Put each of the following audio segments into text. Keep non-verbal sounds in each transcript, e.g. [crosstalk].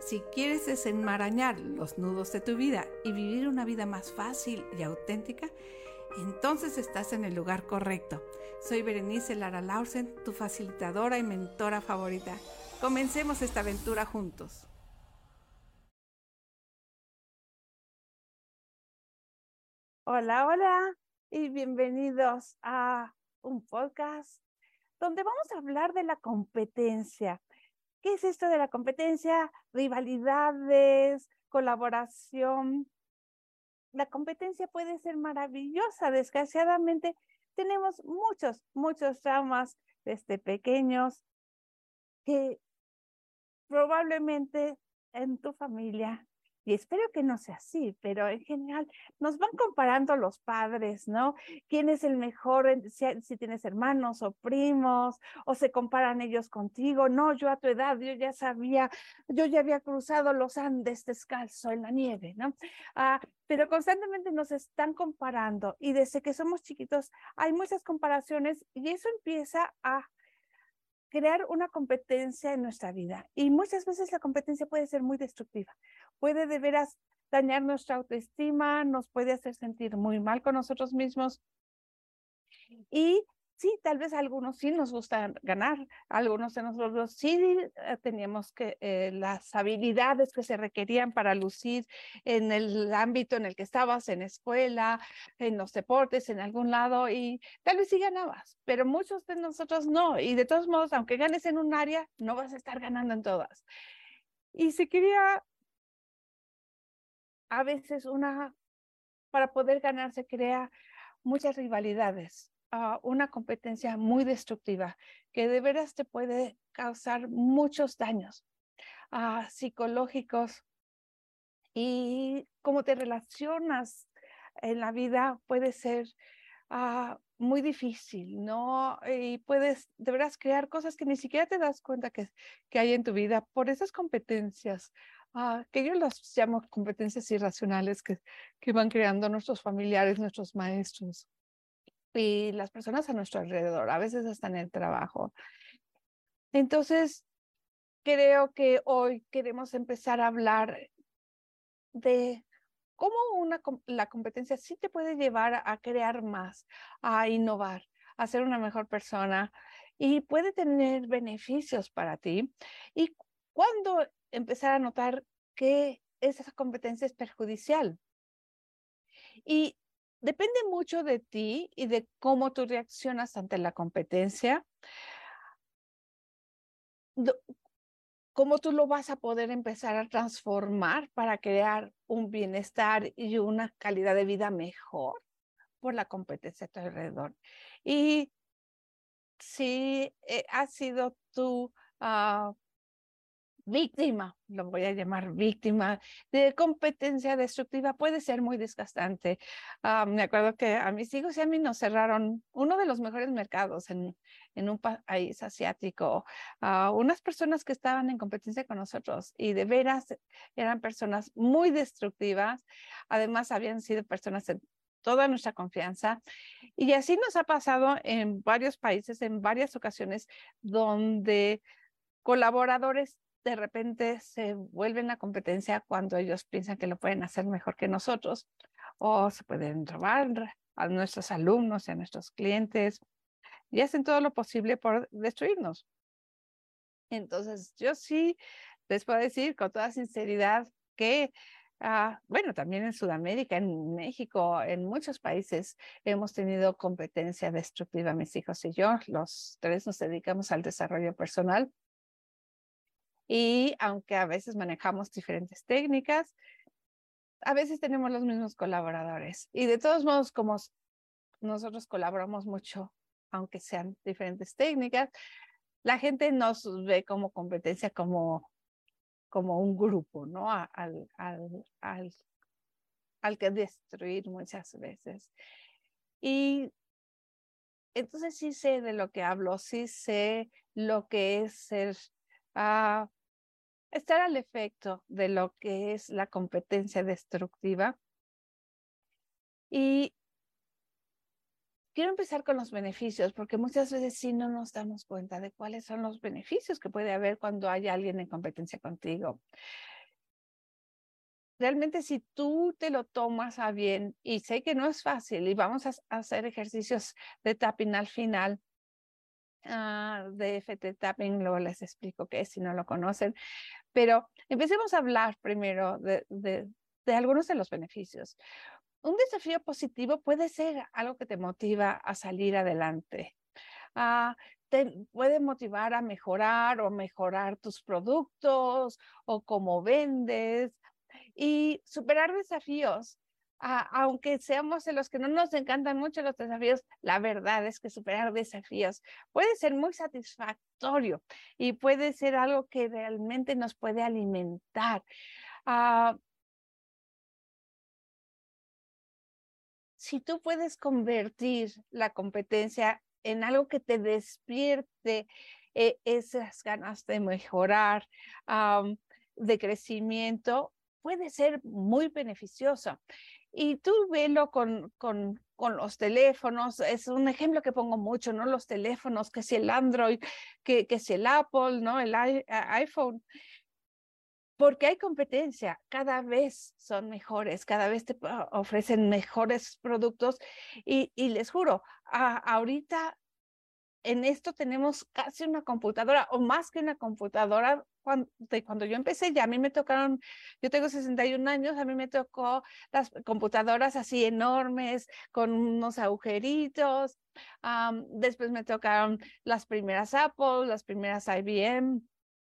si quieres desenmarañar los nudos de tu vida y vivir una vida más fácil y auténtica, entonces estás en el lugar correcto. Soy Berenice Lara Lausen, tu facilitadora y mentora favorita. Comencemos esta aventura juntos. Hola, hola y bienvenidos a un podcast donde vamos a hablar de la competencia. ¿Qué es esto de la competencia? Rivalidades, colaboración. La competencia puede ser maravillosa. Desgraciadamente tenemos muchos, muchos traumas desde pequeños que probablemente en tu familia y espero que no sea así, pero en general nos van comparando los padres, ¿no? ¿Quién es el mejor si, tienes hermanos o primos? O se comparan ellos contigo. No, yo a tu edad, yo ya sabía, yo ya había cruzado los Andes descalzo en la nieve, ¿no? Ah, pero constantemente nos están comparando y desde que somos chiquitos hay muchas comparaciones y eso empieza a crear una competencia en nuestra vida. Y muchas veces la competencia puede ser muy destructiva puede de veras dañar nuestra autoestima, nos puede hacer sentir muy mal con nosotros mismos. Y sí, tal vez a algunos sí nos gusta ganar, algunos de nosotros sí eh, teníamos que eh, las habilidades que se requerían para lucir en el ámbito en el que estabas, en escuela, en los deportes, en algún lado, y tal vez sí ganabas, pero muchos de nosotros no. Y de todos modos, aunque ganes en un área, no vas a estar ganando en todas. Y si quería a veces una, para poder ganar se crea muchas rivalidades, ah, una competencia muy destructiva que de veras te puede causar muchos daños uh, psicológicos y cómo te relacionas en la vida puede ser uh, muy difícil, ¿no? Y puedes, deberás crear cosas que ni siquiera te das cuenta que, que hay en tu vida por esas competencias Ah, que yo las llamo competencias irracionales que, que van creando nuestros familiares, nuestros maestros y las personas a nuestro alrededor, a veces hasta en el trabajo. Entonces, creo que hoy queremos empezar a hablar de cómo una, la competencia sí te puede llevar a crear más, a innovar, a ser una mejor persona y puede tener beneficios para ti. Y cuando empezar a notar que esa competencia es perjudicial. Y depende mucho de ti y de cómo tú reaccionas ante la competencia, cómo tú lo vas a poder empezar a transformar para crear un bienestar y una calidad de vida mejor por la competencia a tu alrededor. Y si eh, ha sido tu uh, víctima, lo voy a llamar víctima, de competencia destructiva puede ser muy desgastante. Ah, me acuerdo que a mis hijos y a mí nos cerraron uno de los mejores mercados en, en un país asiático, a unas personas que estaban en competencia con nosotros y de veras eran personas muy destructivas, además habían sido personas de toda nuestra confianza. Y así nos ha pasado en varios países, en varias ocasiones, donde colaboradores de repente se vuelven la competencia cuando ellos piensan que lo pueden hacer mejor que nosotros o se pueden robar a nuestros alumnos y a nuestros clientes y hacen todo lo posible por destruirnos. Entonces, yo sí les puedo decir con toda sinceridad que Ah, bueno, también en Sudamérica, en México, en muchos países hemos tenido competencia destructiva, mis hijos y yo. Los tres nos dedicamos al desarrollo personal. Y aunque a veces manejamos diferentes técnicas, a veces tenemos los mismos colaboradores. Y de todos modos, como nosotros colaboramos mucho, aunque sean diferentes técnicas, la gente nos ve como competencia, como como un grupo, ¿no? Al, al, al, al que destruir muchas veces. Y entonces sí sé de lo que hablo, sí sé lo que es ser, uh, estar al efecto de lo que es la competencia destructiva. Y Quiero empezar con los beneficios, porque muchas veces sí no nos damos cuenta de cuáles son los beneficios que puede haber cuando hay alguien en competencia contigo. Realmente si tú te lo tomas a bien, y sé que no es fácil, y vamos a hacer ejercicios de tapping al final, uh, de FT tapping, luego les explico qué es si no lo conocen, pero empecemos a hablar primero de, de, de algunos de los beneficios un desafío positivo puede ser algo que te motiva a salir adelante. Ah, te puede motivar a mejorar o mejorar tus productos o cómo vendes y superar desafíos. Ah, aunque seamos de los que no nos encantan mucho los desafíos, la verdad es que superar desafíos puede ser muy satisfactorio y puede ser algo que realmente nos puede alimentar. Uh, si tú puedes convertir la competencia en algo que te despierte eh, esas ganas de mejorar, de crecimiento, puede ser muy beneficioso. Y tú velo con, con, con, los teléfonos, es un ejemplo que pongo mucho, ¿no? Los teléfonos, que si el Android, que, que si el Apple, ¿no? El iPhone porque hay competencia, cada vez son mejores, cada vez te ofrecen mejores productos y, les juro, ahorita en esto tenemos casi una computadora o más que una computadora. Cuando, yo empecé, ya a mí me tocaron, yo tengo 61 años, a mí me tocó las computadoras así enormes, con unos agujeritos. después me tocaron las primeras Apple, las primeras IBM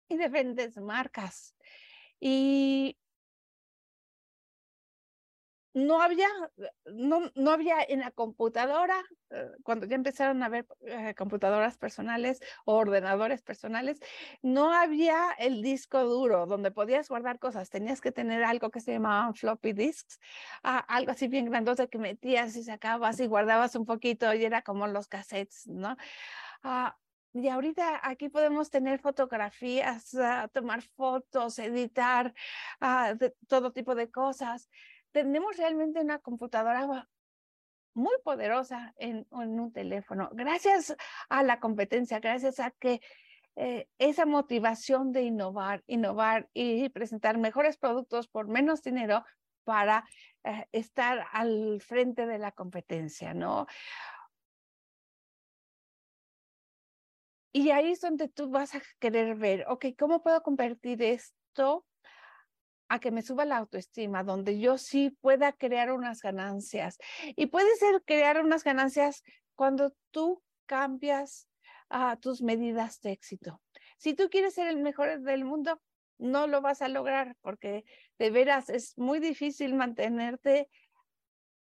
y diferentes marcas. Y no había, no, no había en la computadora, eh, cuando ya empezaron a haber eh, computadoras personales o ordenadores personales, no había el disco duro donde podías guardar cosas. Tenías que tener algo que se llamaban floppy disks, ah, algo así bien grandote que metías y sacabas y guardabas un poquito y era como los cassettes, ¿no? Ah, y ahorita aquí podemos tener fotografías, ah, tomar fotos, editar, todo tipo de cosas. Tenemos realmente una computadora muy poderosa en, un teléfono. Gracias a la competencia, gracias a que eh, esa motivación de innovar, innovar y presentar mejores productos por menos dinero para eh, estar al frente de la competencia, ¿no? Y ahí es donde tú vas a querer ver, ok, ¿cómo puedo convertir esto a que me suba la autoestima, donde yo sí pueda crear unas ganancias? Y puede ser crear unas ganancias cuando tú cambias uh, tus medidas de éxito. Si tú quieres ser el mejor del mundo, no lo vas a lograr porque de veras es muy difícil mantenerte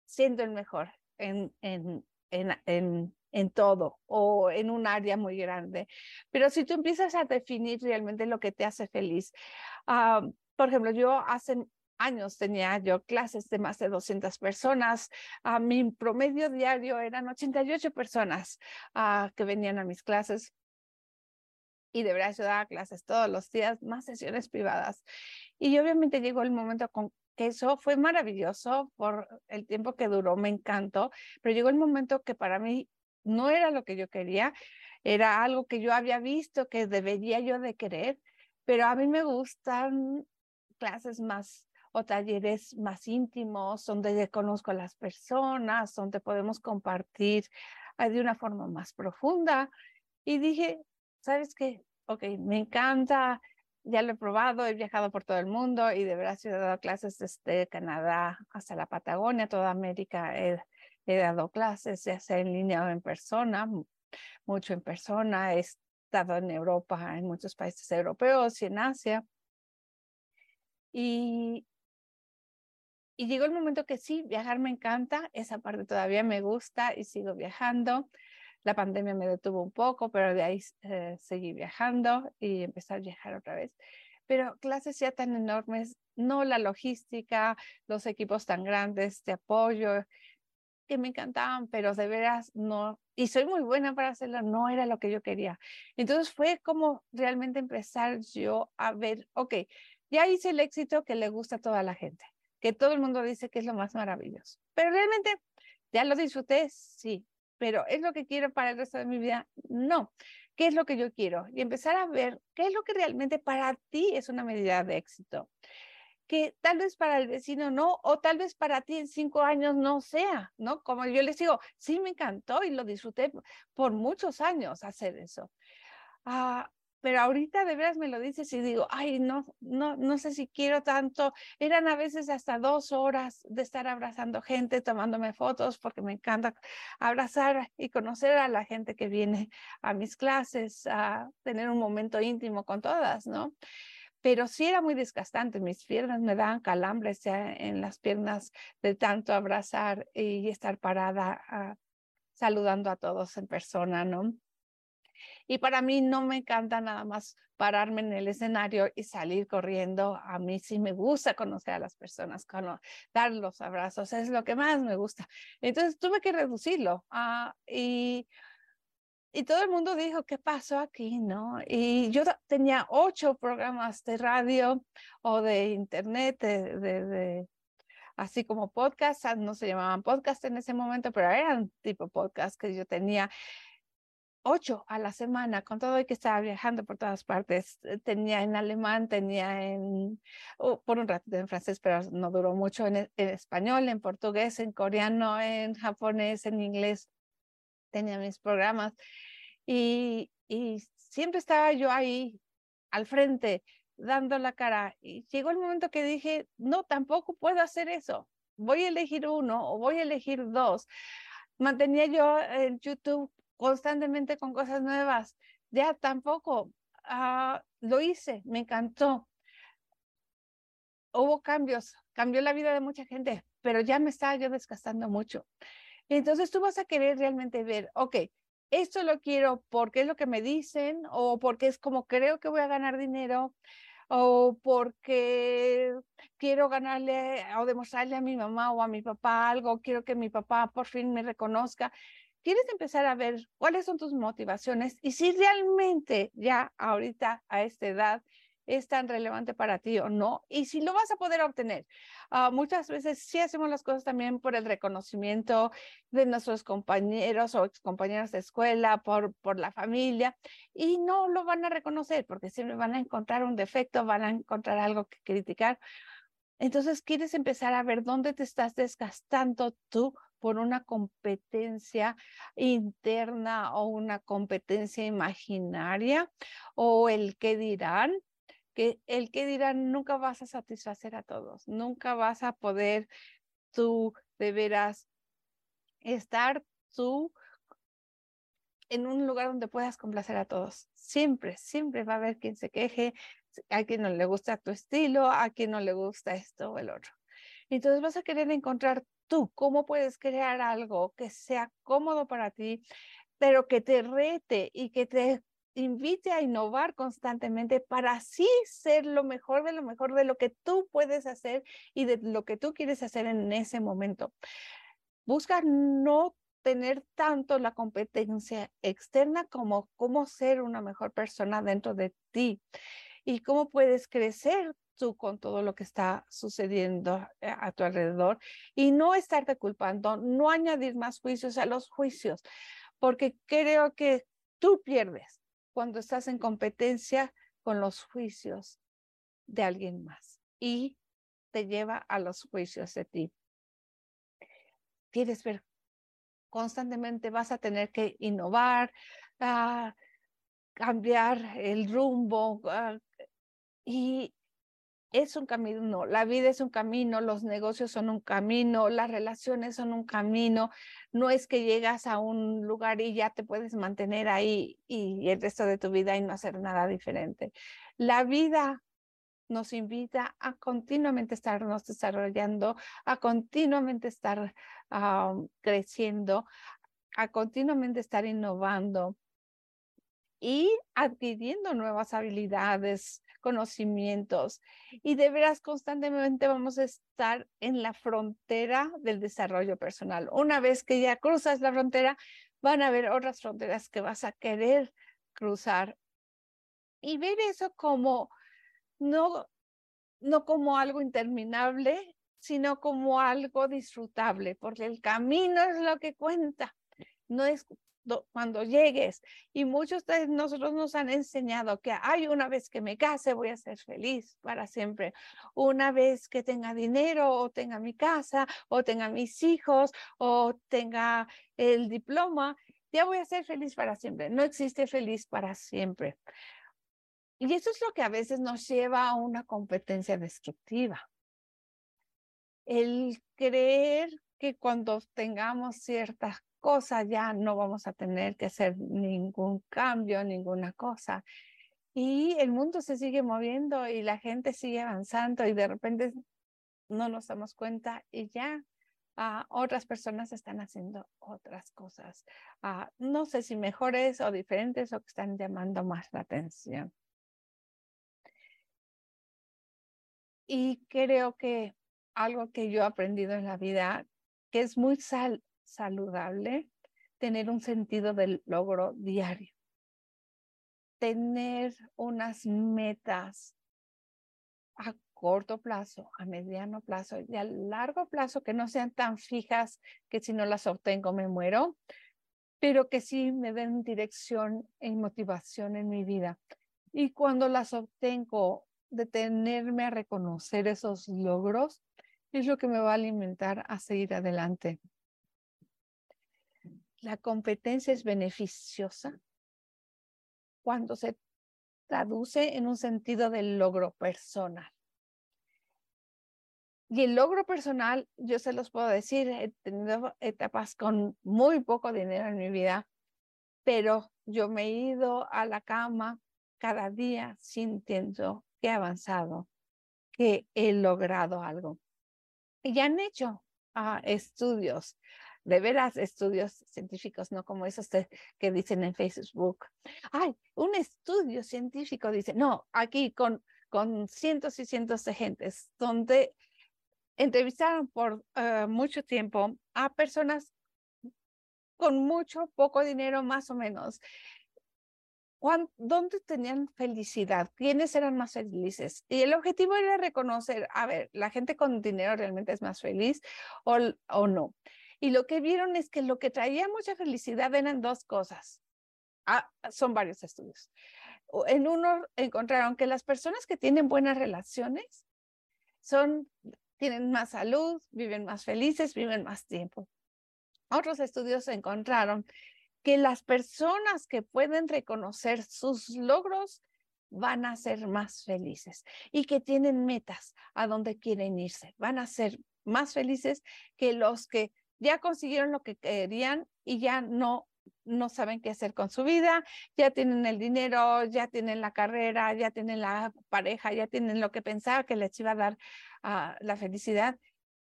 siendo el mejor en, en, en, en en todo o en un área muy grande. Pero si tú empiezas a definir realmente lo que te hace feliz, por ejemplo, yo hace años tenía yo clases de más de 200 personas. ah, mi promedio diario eran 88 personas uh, que venían a mis clases. Y de verdad yo daba clases todos los días, más sesiones privadas. Y obviamente llegó el momento con que eso fue maravilloso por el tiempo que duró, me encantó, pero llegó el momento que para mí no era lo que yo quería, era algo que yo había visto que debería yo de querer, pero a mí me gustan clases más o talleres más íntimos, donde conozco a las personas, donde podemos compartir ah, de una forma más profunda. Y dije, ¿sabes qué? Ok, me encanta ya lo he probado, he viajado por todo el mundo y de verdad he dado clases desde Canadá hasta la Patagonia, toda América. He, he dado clases, ya sea en línea o en persona, mucho en persona. He estado en Europa, en muchos países europeos y en Asia. Y, y llegó el momento que sí, viajar me encanta, esa parte todavía me gusta y sigo viajando. La pandemia me detuvo un poco, pero de ahí eh, seguí viajando y empecé a viajar otra vez. Pero clases ya tan enormes, no la logística, los equipos tan grandes de apoyo, que me encantaban, pero de veras no, y soy muy buena para hacerlo, no era lo que yo quería. Entonces fue como realmente empezar yo a ver, ok, ya hice el éxito que le gusta a toda la gente que todo el mundo dice que es lo más maravilloso. Pero realmente ya lo disfruté, sí, pero ¿es lo que quiero para el resto de mi vida? No. ¿Qué es lo que yo quiero? Y empezar a ver qué es lo que realmente para ti es una medida de éxito. Que tal vez para el vecino no, o tal vez para ti en cinco años no sea, ¿no? Como yo les digo, sí me encantó y lo disfruté por muchos años hacer eso. Ah, pero ahorita de veras me lo dices y digo, ay, no, no, no sé si quiero tanto. Eran a veces hasta dos horas de estar abrazando gente, tomándome fotos, porque me encanta abrazar y conocer a la gente que viene a mis clases, a tener un momento íntimo con todas, ¿no? Pero sí era muy desgastante, mis piernas me daban calambres en las piernas de tanto abrazar y estar parada ah, saludando a todos en persona, ¿no? Y para mí no me encanta nada más pararme en el escenario y salir corriendo. A mí sí me gusta conocer a las personas, dar los abrazos, es lo que más me gusta. Entonces tuve que reducirlo. Ah, y, y todo el mundo dijo, ¿qué pasó aquí? ¿No? Y yo tenía ocho programas de radio o de internet, de, de, así como podcast, no se llamaban podcast en ese momento, pero eran tipo podcast que yo tenía ocho a la semana, con todo y que estaba viajando por todas partes. Eh, tenía en alemán, tenía en, oh, por un ratito en francés, pero no duró mucho, en, español, en portugués, en coreano, en japonés, en inglés. Tenía mis programas y, y siempre estaba yo ahí al frente, dando la cara. Y llegó el momento que dije, no, tampoco puedo hacer eso. Voy a elegir uno o voy a elegir dos. Mantenía yo el YouTube constantemente con cosas nuevas. Ya tampoco ah, lo hice, me encantó. Hubo cambios, cambió la vida de mucha gente, pero ya me estaba yo desgastando mucho. Entonces tú vas a querer realmente ver, ok, esto lo quiero porque es lo que me dicen o porque es como creo que voy a ganar dinero o porque quiero ganarle o demostrarle a mi mamá o a mi papá algo, quiero que mi papá por fin me reconozca quieres empezar a ver cuáles son tus motivaciones y si realmente ya ahorita a esta edad es tan relevante para ti o no, y si lo vas a poder obtener. Ah, muchas veces sí hacemos las cosas también por el reconocimiento de nuestros compañeros o compañeros de escuela, por, por la familia, y no lo van a reconocer porque siempre van a encontrar un defecto, van a encontrar algo que criticar. Entonces, quieres empezar a ver dónde te estás desgastando tú por una competencia interna o una competencia imaginaria o el que dirán, que el que dirán nunca vas a satisfacer a todos, nunca vas a poder tú de veras estar tú en un lugar donde puedas complacer a todos. Siempre, siempre va a haber quien se queje, a quien no le gusta tu estilo, a quien no le gusta esto o el otro. Entonces vas a querer encontrar tú cómo puedes crear algo que sea cómodo para ti, pero que te rete y que te invite a innovar constantemente para así ser lo mejor de lo mejor de lo que tú puedes hacer y de lo que tú quieres hacer en ese momento. Busca no tener tanto la competencia externa como cómo ser una mejor persona dentro de ti y cómo puedes crecer tú con todo lo que está sucediendo eh, a tu alrededor y no estarte culpando, no añadir más juicios a los juicios, porque creo que tú pierdes cuando estás en competencia con los juicios de alguien más y te lleva a los juicios de ti. Quieres ver constantemente, vas a tener que innovar, ah, cambiar el rumbo, ah, Y es un camino, la vida es un camino, los negocios son un camino, las relaciones son un camino. No es que llegas a un lugar y ya te puedes mantener ahí y el resto de tu vida y no hacer nada diferente. La vida nos invita a continuamente estarnos desarrollando, a continuamente estar creciendo, a continuamente estar innovando y adquiriendo nuevas habilidades, conocimientos. Y de veras constantemente vamos a estar en la frontera del desarrollo personal. Una vez que ya cruzas la frontera, van a haber otras fronteras que vas a querer cruzar. Y ver eso como no, no como algo interminable, sino como algo disfrutable, porque el camino es lo que cuenta. No es cuando llegues. Y muchos de nosotros nos han enseñado que hay una vez que me case voy a ser feliz para siempre. Una vez que tenga dinero o tenga mi casa o tenga mis hijos o tenga el diploma, ya voy a ser feliz para siempre. No existe feliz para siempre. Y eso es lo que a veces nos lleva a una competencia destructiva. El creer que cuando tengamos ciertas cosas ya no vamos a tener que hacer ningún cambio, ninguna cosa. Y el mundo se sigue moviendo y la gente sigue avanzando y de repente no nos damos cuenta y ya ah, otras personas están haciendo otras cosas. Ah, no sé si mejores o diferentes o que están llamando más la atención. Y creo que algo que yo he aprendido en la vida, que es muy sal saludable tener un sentido del logro diario, tener unas metas a corto plazo, a mediano plazo y a largo plazo que no sean tan fijas que si no las obtengo me muero, pero que sí me den dirección y motivación en mi vida. Y cuando las obtengo, detenerme a reconocer esos logros es lo que me va a alimentar a seguir adelante la competencia es beneficiosa cuando se traduce en un sentido del logro personal. Y el logro personal, yo se los puedo decir, he tenido etapas con muy poco dinero en mi vida, pero yo me he ido a la cama cada día sintiendo que he avanzado, que he logrado algo. Y han hecho ah, estudios de veras estudios científicos, no como esos que dicen en Facebook. Ay, un estudio científico dice, no, aquí con, con cientos y cientos de gentes, donde entrevistaron por eh, mucho tiempo a personas con mucho, poco dinero, más o menos. ¿Dónde tenían felicidad? ¿Quiénes eran más felices? Y el objetivo era reconocer, a ver, la gente con dinero realmente es más feliz o, o no. Y lo que vieron es que lo que traía mucha felicidad eran dos cosas. Ah, son varios estudios. En uno encontraron que las personas que tienen buenas relaciones son, tienen más salud, viven más felices, viven más tiempo. Otros estudios encontraron que las personas que pueden reconocer sus logros van a ser más felices y que tienen metas a donde quieren irse. Van a ser más felices que los que ya consiguieron lo que querían y ya no no saben qué hacer con su vida, ya tienen el dinero, ya tienen la carrera, ya tienen la pareja, ya tienen lo que pensaba que les iba a dar uh, la felicidad,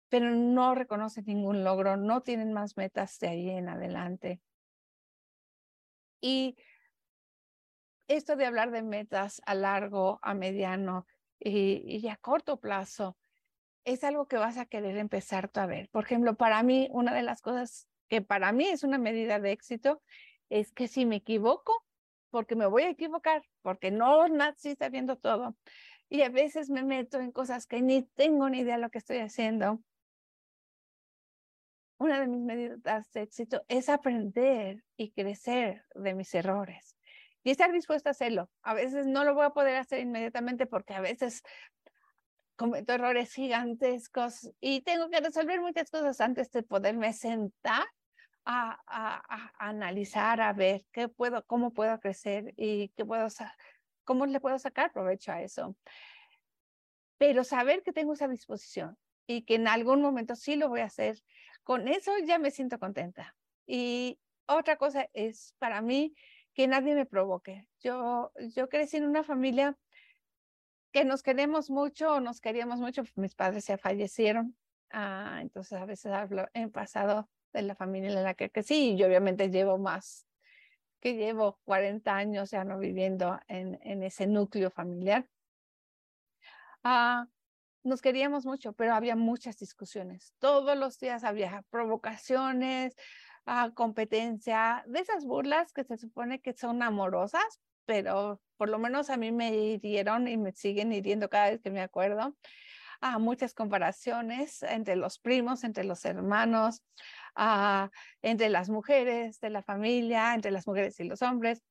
pero no reconocen ningún logro, no tienen más metas de ahí en adelante. Y esto de hablar de metas a largo, a mediano y, y a corto plazo, es algo que vas a querer empezar tú a ver. Por ejemplo, para mí, una de las cosas que para mí es una medida de éxito es que si me equivoco, porque me voy a equivocar, porque no nací sabiendo todo. Y a veces me meto en cosas que ni tengo ni idea de lo que estoy haciendo. Una de mis medidas de éxito es aprender y crecer de mis errores y estar dispuesta a hacerlo. A veces no lo voy a poder hacer inmediatamente porque a veces cometo errores gigantescos y tengo que resolver muchas cosas antes de poderme sentar a, a, analizar, a ver qué puedo, cómo puedo crecer y qué puedo, cómo le puedo sacar provecho a eso. Pero saber que tengo esa disposición y que en algún momento sí lo voy a hacer, con eso ya me siento contenta. Y otra cosa es para mí que nadie me provoque. Yo, yo crecí en una familia que nos queremos mucho, nos queríamos mucho, mis padres ya fallecieron, ah, entonces a veces hablo en pasado de la familia en la que y yo obviamente llevo más, que llevo 40 años ya no viviendo en, en ese núcleo familiar. Ah, nos queríamos mucho, pero había muchas discusiones. Todos los días había provocaciones, ah, competencia, de esas burlas que se supone que son amorosas, pero por lo menos a mí me hirieron y me siguen hiriendo cada vez que me acuerdo. a muchas comparaciones entre los primos, entre los hermanos, entre las mujeres de la familia, entre las mujeres y los hombres.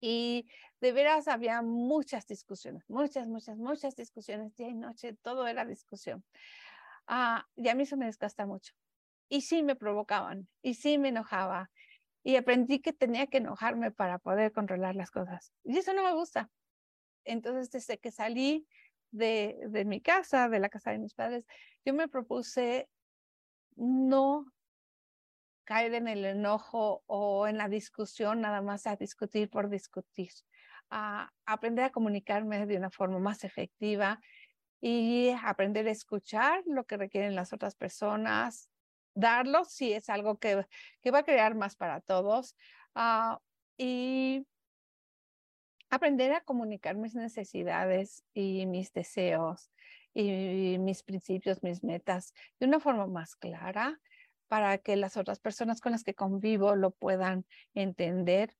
Y de veras había muchas discusiones, muchas, muchas, muchas discusiones, día y noche, todo era discusión. Ah, y a mí eso me desgasta mucho. Y sí me provocaban, y sí me enojaba, y aprendí que tenía que enojarme para poder controlar las cosas. Y eso no me gusta. Entonces, desde que salí de, de mi casa, de la casa de mis padres, yo me propuse no caer en el enojo o en la discusión, nada más a discutir por discutir, a aprender a comunicarme de una forma más efectiva y aprender a escuchar lo que requieren las otras personas, darlo si es algo que, que va a crear más para todos ah, y aprender a comunicar mis necesidades y mis deseos y mis principios, mis metas de una forma más clara para que las otras personas con las que convivo lo puedan entender.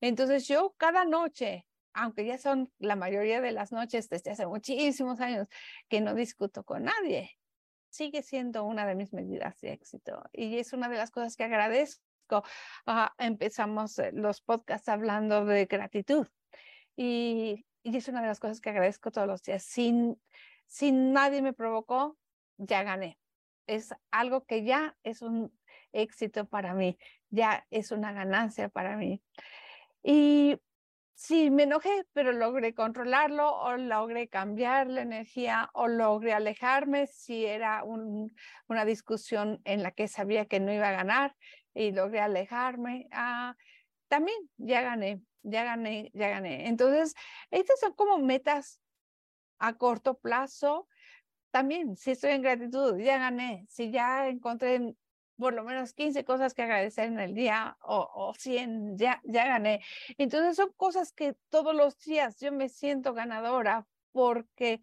Entonces yo cada noche, aunque ya son la mayoría de las noches desde hace muchísimos años que no discuto con nadie, sigue siendo una de mis medidas de éxito y es una de las cosas que agradezco. Ah, empezamos eh, los podcasts hablando de gratitud y, y, es una de las cosas que agradezco todos los días. Sin, sin nadie me provocó, ya gané. Es algo que ya es un éxito para mí, ya es una ganancia para mí. Y sí, me enojé, pero logré controlarlo o logré cambiar la energía o logré alejarme si era una discusión en la que sabía que no iba a ganar y logré alejarme. Ah, también ya gané, ya gané, ya gané. Entonces, estas son como metas a corto plazo. También, si estoy en gratitud, ya gané. Si ya encontré por lo menos 15 cosas que agradecer en el día o, o 100, ya, ya gané. Entonces son cosas que todos los días yo me siento ganadora porque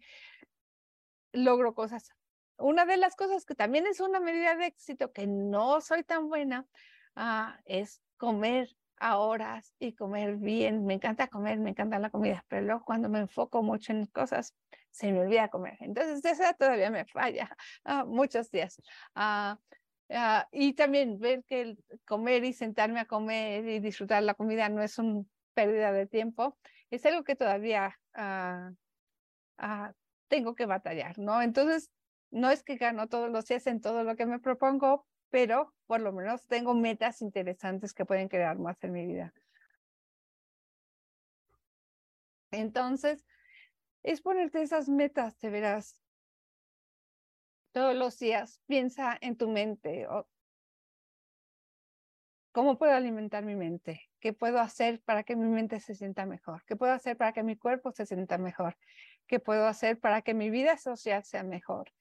logro cosas. Una de las cosas que también es una medida de éxito que no soy tan buena ah, es comer a horas y comer bien. Me encanta comer, me encanta la comida, pero luego cuando me enfoco mucho en cosas, se me olvida comer. Entonces, esa todavía me falla ah, muchos días. Uh, Ah, y también ver que el comer y sentarme a comer y disfrutar la comida no es una pérdida de tiempo, es algo que todavía ah, ah, tengo que batallar, ¿no? Entonces, no es que gano todos los días en todo lo que me propongo, pero por lo menos tengo metas interesantes que pueden crear más en mi vida. Entonces, es ponerte esas metas, te verás, todos los días, piensa en tu mente. ¿Cómo puedo alimentar mi mente? ¿Qué puedo hacer para que mi mente se sienta mejor? ¿Qué puedo hacer para que mi cuerpo se sienta mejor? ¿Qué puedo hacer para que mi vida social sea mejor?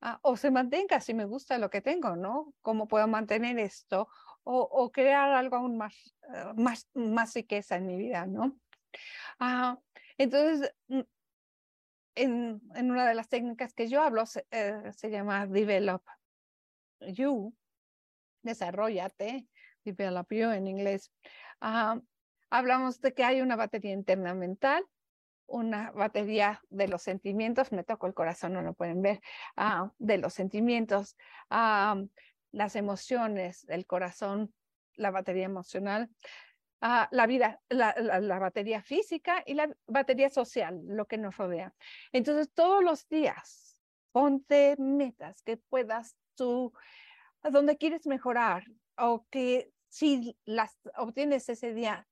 Ah, o se mantenga si me gusta lo que tengo, ¿no? ¿Cómo puedo mantener esto? O, crear algo aún más, eh, más, riqueza en mi vida, ¿no? Ah, entonces, mm, en, una de las técnicas que yo hablo se, eh, llama Develop You, desarrollate, Develop You en inglés. hablamos de que hay una batería interna mental, una batería de los sentimientos, me toco el corazón, no lo pueden ver, ah, de los sentimientos, las emociones, el corazón, la batería emocional, la vida, la, la, batería física y la batería social, lo que nos rodea. Entonces, todos los días, ponte metas que puedas tú, a donde quieres mejorar o que si las obtienes ese día,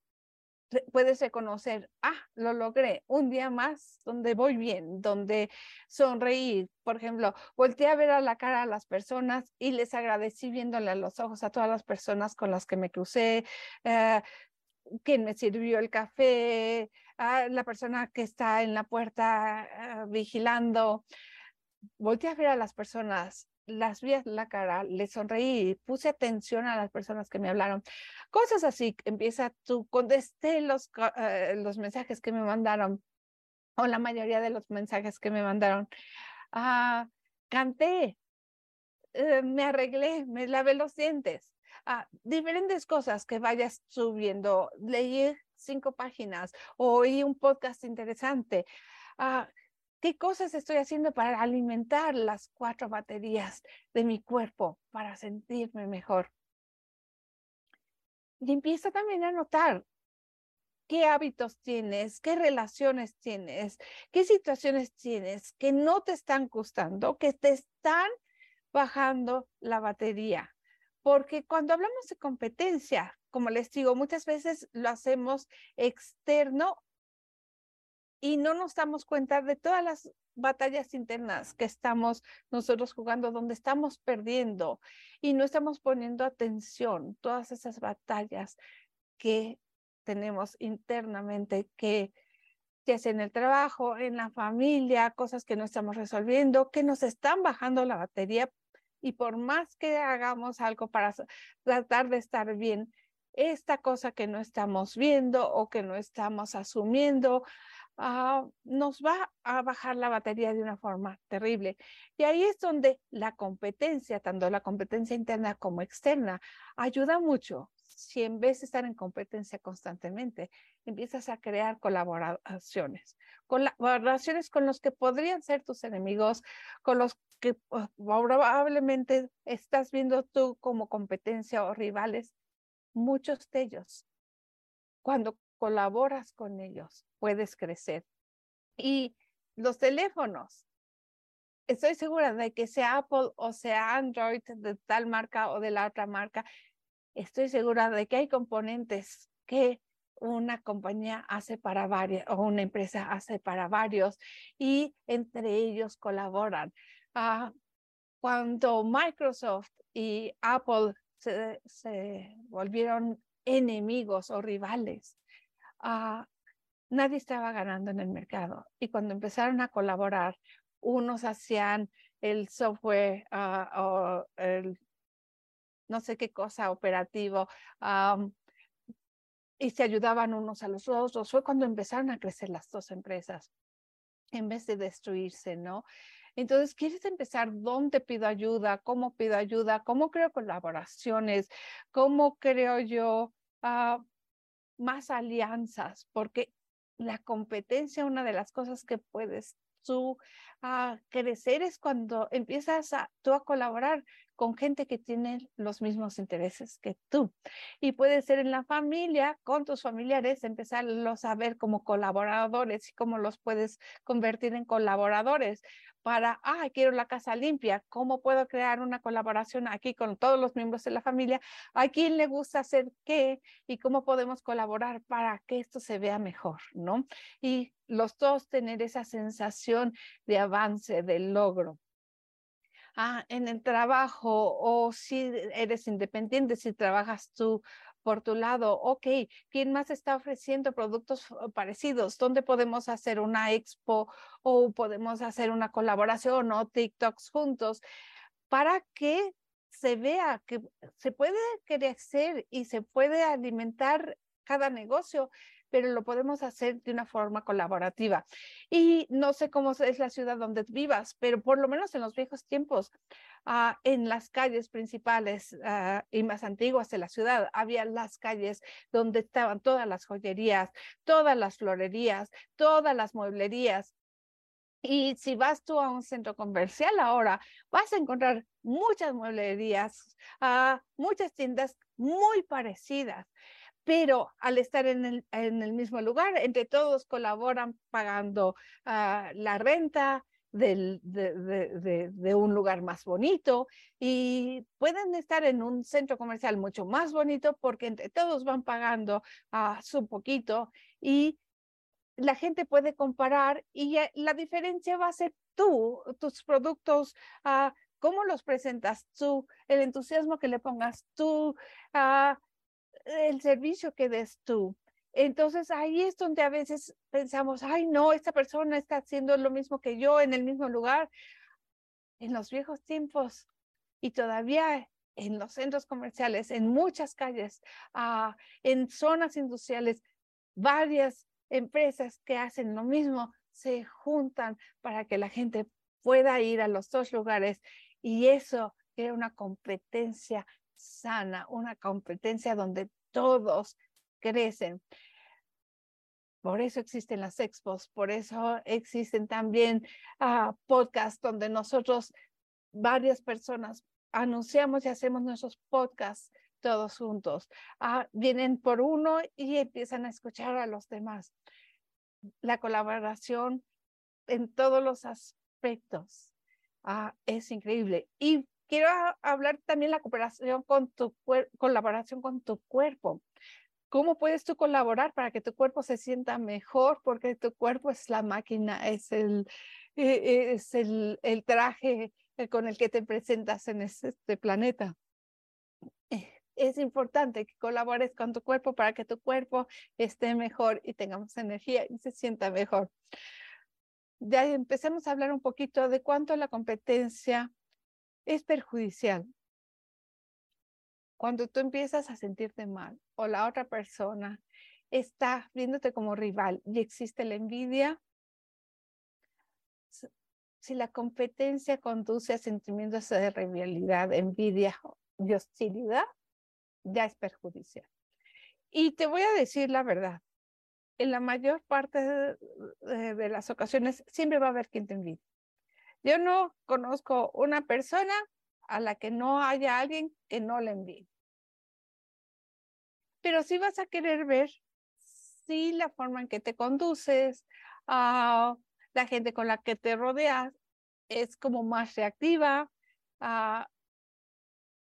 puedes reconocer, ah, lo logré, un día más donde voy bien, donde sonreí. Por ejemplo, volteé a ver a la cara a las personas y les agradecí viéndole a los ojos a todas las personas con las que me crucé, eh, quien me sirvió el café, a la persona que está en la puerta eh, vigilando. Volteé a ver a las personas las vi en la cara, le sonreí, puse atención a las personas que me hablaron. Cosas así, empieza tú, contesté los, eh, los mensajes que me mandaron, o la mayoría de los mensajes que me mandaron. Ah, canté, eh, me arreglé, me lavé los dientes. Ah, diferentes cosas que vayas subiendo. Leí cinco páginas, oí un podcast interesante. Ah, ¿Qué cosas estoy haciendo para alimentar las cuatro baterías de mi cuerpo para sentirme mejor? Y empieza también a notar qué hábitos tienes, qué relaciones tienes, qué situaciones tienes que no te están gustando, que te están bajando la batería. Porque cuando hablamos de competencia, como les digo, muchas veces lo hacemos externo y no nos damos cuenta de todas las batallas internas que estamos nosotros jugando, donde estamos perdiendo y no estamos poniendo atención, todas esas batallas que tenemos internamente que ya sea en el trabajo, en la familia, cosas que no estamos resolviendo, que nos están bajando la batería y por más que hagamos algo para tratar de estar bien, esta cosa que no estamos viendo o que no estamos asumiendo, Ah, nos va a bajar la batería de una forma terrible. Y ahí es donde la competencia, tanto la competencia interna como externa, ayuda mucho. Si en vez de estar en competencia constantemente, empiezas a crear colaboraciones, colaboraciones con los que podrían ser tus enemigos, con los que pues, probablemente estás viendo tú como competencia o rivales, muchos de ellos. Cuando colaboras con ellos, puedes crecer. Y los teléfonos, estoy segura de que sea Apple o sea Android de tal marca o de la otra marca, estoy segura de que hay componentes que una compañía hace para varios o una empresa hace para varios y entre ellos colaboran. Ah, cuando Microsoft y Apple se, volvieron enemigos o rivales, Ah, nadie estaba ganando en el mercado. Y cuando empezaron a colaborar, unos hacían el software ah, o el no sé qué cosa operativo y se ayudaban unos a los otros. Fue cuando empezaron a crecer las dos empresas en vez de destruirse, ¿no? Entonces, ¿quieres empezar? ¿Dónde pido ayuda? ¿Cómo pido ayuda? ¿Cómo creo colaboraciones? ¿Cómo creo yo uh, más alianzas, porque la competencia, una de las cosas que puedes tú a crecer es cuando empiezas tú a colaborar con gente que tiene los mismos intereses que tú. Y puede ser en la familia, con tus familiares, empezarlos a ver como colaboradores y cómo los puedes convertir en colaboradores para, ah, quiero la casa limpia, ¿cómo puedo crear una colaboración aquí con todos los miembros de la familia? ¿A quién le gusta hacer qué? ¿Y cómo podemos colaborar para que esto se vea mejor, ¿no? Y los dos tener esa sensación de avance, de logro. Ah, en el trabajo o si eres independiente, si trabajas tú por tu lado, ok, ¿quién más está ofreciendo productos parecidos? ¿Dónde podemos hacer una expo o podemos hacer una colaboración o TikToks juntos para que se vea que se puede crecer y se puede alimentar cada negocio pero lo podemos hacer de una forma colaborativa. Y no sé cómo es la ciudad donde vivas, pero por lo menos en los viejos tiempos, ah, en las calles principales ah, y más antiguas de la ciudad, había las calles donde estaban todas las joyerías, todas las florerías, todas las mueblerías. Y si vas tú a un centro comercial ahora, vas a encontrar muchas mueblerías, uh, muchas tiendas muy parecidas pero al estar en el, mismo lugar, entre todos colaboran pagando ah, la renta, de, un lugar más bonito y pueden estar en un centro comercial mucho más bonito porque entre todos van pagando a su poquito y la gente puede comparar y la diferencia va a ser tú, tus productos, uh, cómo los presentas tú, el entusiasmo que le pongas tú, el servicio que des tú. Entonces ahí es donde a veces pensamos, ay no, esta persona está haciendo lo mismo que yo en el mismo lugar. En los viejos tiempos y todavía en los centros comerciales, en muchas calles, ah, en zonas industriales, varias empresas que hacen lo mismo se juntan para que la gente pueda ir a los dos lugares y eso crea una competencia sana, una competencia donde todos crecen. Por eso existen las expos, por eso existen también uh, podcasts donde nosotros, varias personas, anunciamos y hacemos nuestros podcasts todos juntos. Uh, vienen por uno y empiezan a escuchar a los demás. La colaboración en todos los aspectos uh, es increíble. Y quiero hablar también la cooperación con tu colaboración con tu cuerpo. ¿Cómo puedes tú colaborar para que tu cuerpo se sienta mejor? Porque tu cuerpo es la máquina, es el, e, es el, el traje con el que te presentas en este planeta. Eh, es importante que colabores con tu cuerpo para que tu cuerpo esté mejor y tengamos energía y se sienta mejor. Ya empecemos a hablar un poquito de cuánto la competencia es perjudicial cuando tú empiezas a sentirte mal o la otra persona está viéndote como rival y existe la envidia, si la competencia conduce a sentimientos de rivalidad, envidia y hostilidad, ya es perjudicial. Y te voy a decir la verdad, en la mayor parte de, las ocasiones siempre va a haber quien te envidia. Yo no conozco una persona a la que no haya alguien que no le envíe. Pero sí vas a querer ver si la forma en que te conduces, uh, la gente con la que te rodeas es como más reactiva, uh,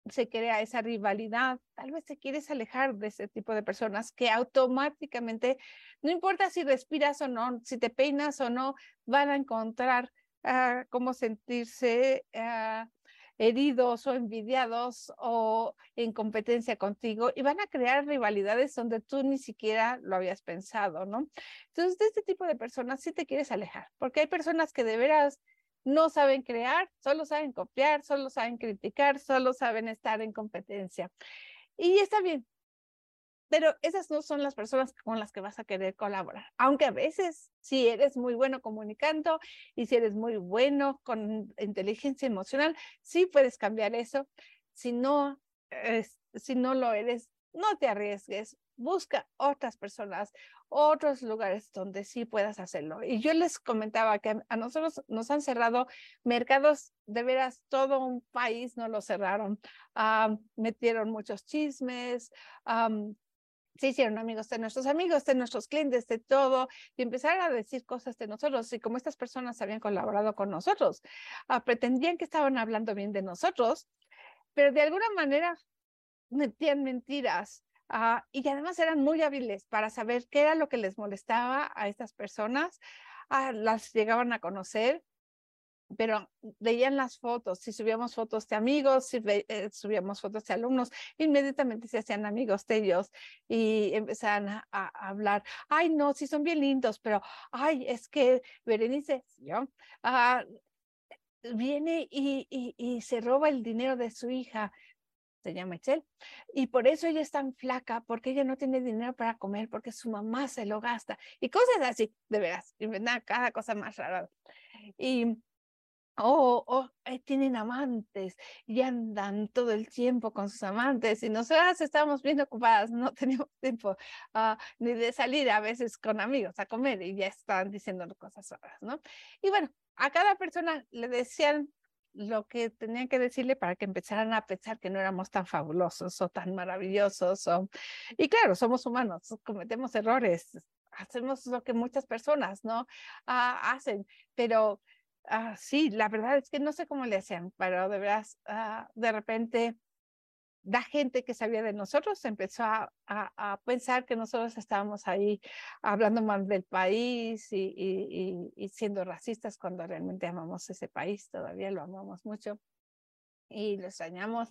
se crea esa rivalidad, tal vez te quieres alejar de ese tipo de personas que automáticamente, no importa si respiras o no, si te peinas o no, van a encontrar uh, cómo sentirse heridos o envidiados o en competencia contigo y van a crear rivalidades donde tú ni siquiera lo habías pensado, ¿no? Entonces, de este tipo de personas sí te quieres alejar, porque hay personas que de veras no saben crear, solo saben copiar, solo saben criticar, solo saben estar en competencia. Y está bien, pero esas no son las personas con las que vas a querer colaborar. Aunque a veces, si eres muy bueno comunicando y si eres muy bueno con inteligencia emocional, sí puedes cambiar eso. Si no, si no lo eres, no te arriesgues. Busca otras personas, otros lugares donde sí puedas hacerlo. Y yo les comentaba que a nosotros nos han cerrado mercados, de veras, todo un país no lo cerraron. metieron muchos chismes, se hicieron amigos de nuestros amigos, de nuestros clientes, de todo, y empezaron a decir cosas de nosotros. Y como estas personas habían colaborado con nosotros, ah, pretendían que estaban hablando bien de nosotros, pero de alguna manera metían mentiras. Ah, y además eran muy hábiles para saber qué era lo que les molestaba a estas personas. Ah, las llegaban a conocer pero veían las fotos, si subíamos fotos de amigos, si eh, subíamos fotos de alumnos, inmediatamente se hacían amigos de ellos y empezaban a, hablar, ay, no, sí son bien lindos, pero, ay, es que Berenice, yo, ah, viene y, y, y, se roba el dinero de su hija, se llama Excel, y por eso ella es tan flaca, porque ella no tiene dinero para comer, porque su mamá se lo gasta, y cosas así, de veras, y cada cosa más rara. Y o oh, oh, tienen amantes y andan todo el tiempo con sus amantes y nosotras estamos bien ocupadas, no [laughs] tenemos tiempo uh, ni de salir a veces con amigos a comer y ya están diciendo cosas raras, ¿no? Y bueno, a cada persona le decían lo que tenían que decirle para que empezaran a pensar que no éramos tan fabulosos o tan maravillosos. O... Y claro, somos humanos, cometemos errores, hacemos lo que muchas personas no uh, hacen, pero ah, sí, la verdad es que no sé cómo le hacían, pero de ah, de repente la gente que sabía de nosotros empezó a, a, pensar que nosotros estábamos ahí hablando mal del país y, y, y, siendo racistas cuando realmente amamos ese país, todavía lo amamos mucho y lo extrañamos.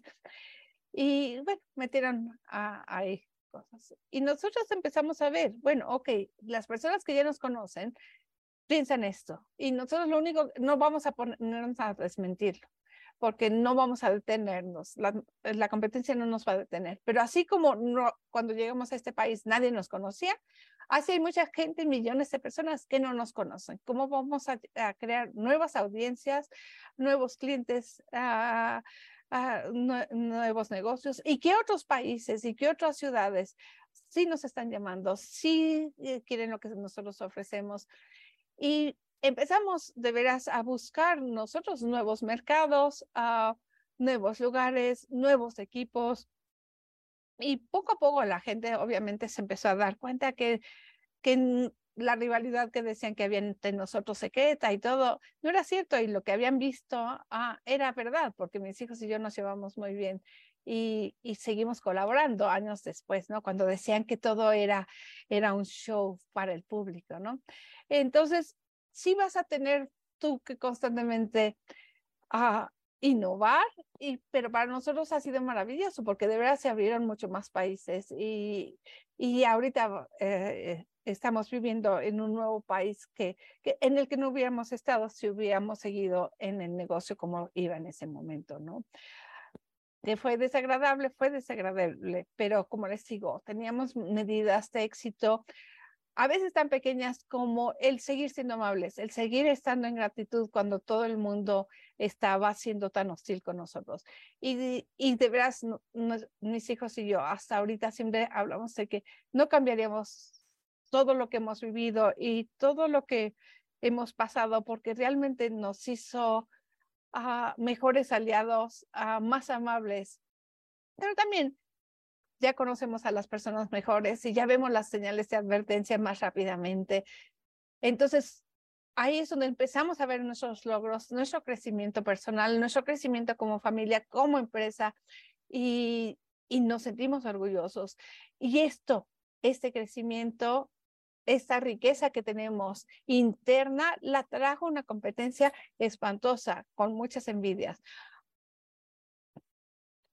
Y bueno, metieron ahí cosas. Y nosotros empezamos a ver, bueno, ok, las personas que ya nos conocen piensan esto y nosotros lo único, no vamos a ponernos a desmentirlo porque no vamos a detenernos, la, la, competencia no nos va a detener. Pero así como no, cuando llegamos a este país nadie nos conocía, así hay mucha gente, millones de personas que no nos conocen. ¿Cómo vamos a, a crear nuevas audiencias, nuevos clientes, uh, uh, nuevos negocios? ¿Y qué otros países y qué otras ciudades sí nos están llamando, sí eh, quieren lo que nosotros ofrecemos? Y empezamos de veras a buscar nosotros nuevos mercados, a nuevos lugares, nuevos equipos. Y poco a poco la gente obviamente se empezó a dar cuenta que, que la rivalidad que decían que había entre nosotros secreta y todo, no era cierto y lo que habían visto ah, era verdad, porque mis hijos y yo nos llevamos muy bien y, y, seguimos colaborando años después, ¿no? Cuando decían que todo era, era un show para el público, ¿no? Entonces, sí vas a tener tú que constantemente uh, innovar, y, pero para nosotros ha sido maravilloso porque de verdad se abrieron mucho más países y, y ahorita eh, estamos viviendo en un nuevo país que, que, en el que no hubiéramos estado si hubiéramos seguido en el negocio como iba en ese momento, ¿no? Fue desagradable, fue desagradable, pero como les digo, teníamos medidas de éxito a veces tan pequeñas como el seguir siendo amables, el seguir estando en gratitud cuando todo el mundo estaba siendo tan hostil con nosotros. Y, y de veras, mis hijos y yo hasta ahorita siempre hablamos de que no cambiaríamos todo lo que hemos vivido y todo lo que hemos pasado porque realmente nos hizo a mejores aliados, a más amables, pero también ya conocemos a las personas mejores y ya vemos las señales de advertencia más rápidamente. Entonces, ahí es donde empezamos a ver nuestros logros, nuestro crecimiento personal, nuestro crecimiento como familia, como empresa y, y nos sentimos orgullosos. Y esto, este crecimiento, esta riqueza que tenemos interna, la trajo una competencia espantosa, con muchas envidias.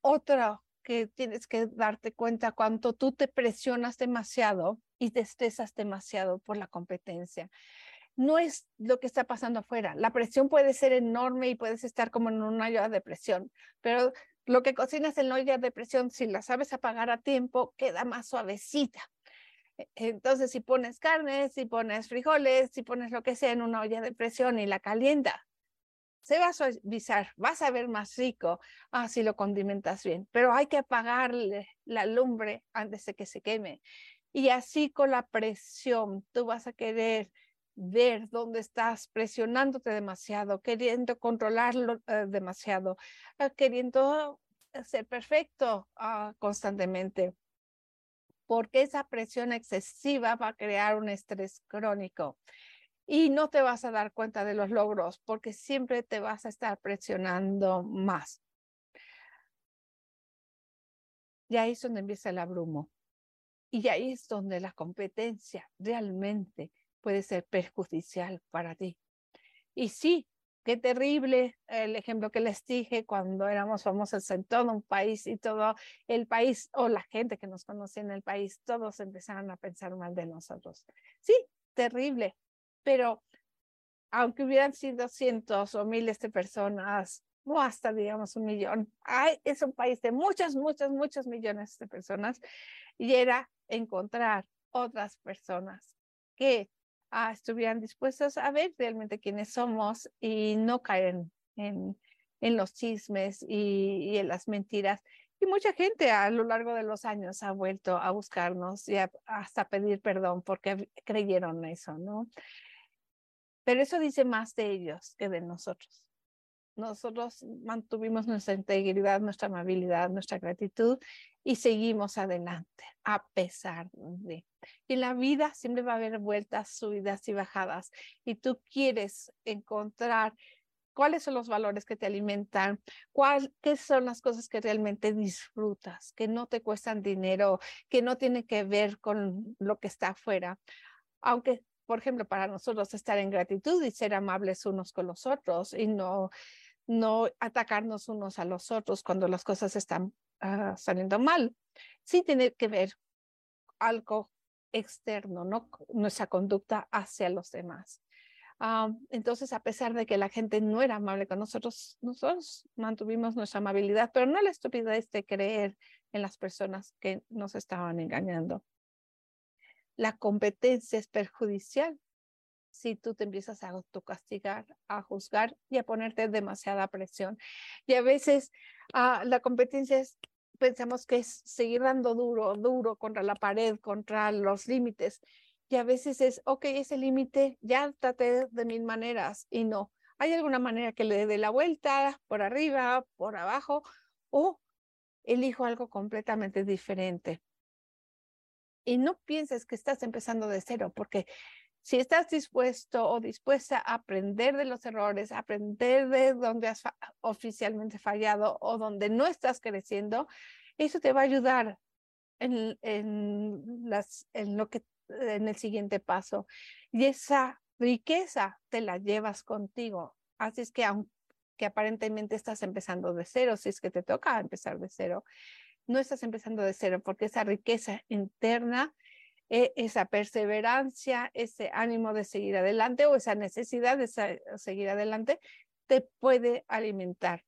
Otro que tienes que darte cuenta cuánto tú te presionas demasiado y te estresas demasiado por la competencia. No es lo que está pasando afuera. La presión puede ser enorme y puedes estar como en una olla de presión, pero lo que cocinas en la olla de presión, si la sabes apagar a tiempo, queda más suavecita. Entonces, si pones carne, si pones frijoles, si pones lo que sea en una olla de presión y la calienta, se va a suavizar, vas a ver más rico ah, si lo condimentas bien, pero hay que apagarle la lumbre antes de que se queme. Y así con la presión, tú vas a querer ver dónde estás presionándote demasiado, queriendo controlarlo eh, demasiado, ah, queriendo ser perfecto ah, constantemente, porque esa presión excesiva va a crear un estrés crónico y no te vas a dar cuenta de los logros porque siempre te vas a estar presionando más. Y ahí es donde empieza el abrumo. Y ahí es donde la competencia realmente puede ser perjudicial para ti. Y sí, qué terrible el ejemplo que les dije cuando éramos famosos en todo un país y todo el país o la gente que nos conocía en el país, todos empezaron a pensar mal de nosotros. Sí, terrible, pero aunque hubieran sido cientos o miles de personas, o hasta digamos un millón, hay, es un país de muchas, muchas, muchos millones de personas y era encontrar otras personas que ah, estuvieran dispuestas a ver realmente quiénes somos y no caer en, en, los chismes y, en las mentiras. Y mucha gente a lo largo de los años ha vuelto a buscarnos y hasta pedir perdón porque creyeron eso, ¿no? Pero eso dice más de ellos que de nosotros. Nosotros mantuvimos nuestra integridad, nuestra amabilidad, nuestra gratitud y seguimos adelante a pesar de. Y la vida siempre va a haber vueltas, subidas y bajadas. Y tú quieres encontrar cuáles son los valores que te alimentan, cuál, qué son las cosas que realmente disfrutas, que no te cuestan dinero, que no tienen que ver con lo que está afuera. Aunque, por ejemplo, para nosotros estar en gratitud y ser amables unos con los otros y no, no atacarnos unos a los otros cuando las cosas están uh, saliendo mal, sí tiene que ver algo externo, ¿no? nuestra conducta hacia los demás. Uh, entonces, a pesar de que la gente no era amable con nosotros, nosotros mantuvimos nuestra amabilidad, pero no la estupidez de creer en las personas que nos estaban engañando. La competencia es perjudicial si tú te empiezas a autocastigar, a juzgar y a ponerte demasiada presión. Y a veces uh, la competencia es, pensamos que es seguir dando duro, duro contra la pared, contra los límites, y a veces es, ok, ese límite ya traté de mil maneras y no. Hay alguna manera que le dé la vuelta por arriba, por abajo, o elijo algo completamente diferente. Y no pienses que estás empezando de cero, porque si estás dispuesto o dispuesta a aprender de los errores, aprender de donde has oficialmente fallado o donde no estás creciendo, eso te va a ayudar en, en, lo que en el siguiente paso. Y esa riqueza te la llevas contigo. Así es que aunque aparentemente estás empezando de cero, si es que te toca empezar de cero, no estás empezando de cero porque esa riqueza interna, e, esa perseverancia, ese ánimo de seguir adelante o esa necesidad de seguir adelante, te puede alimentar.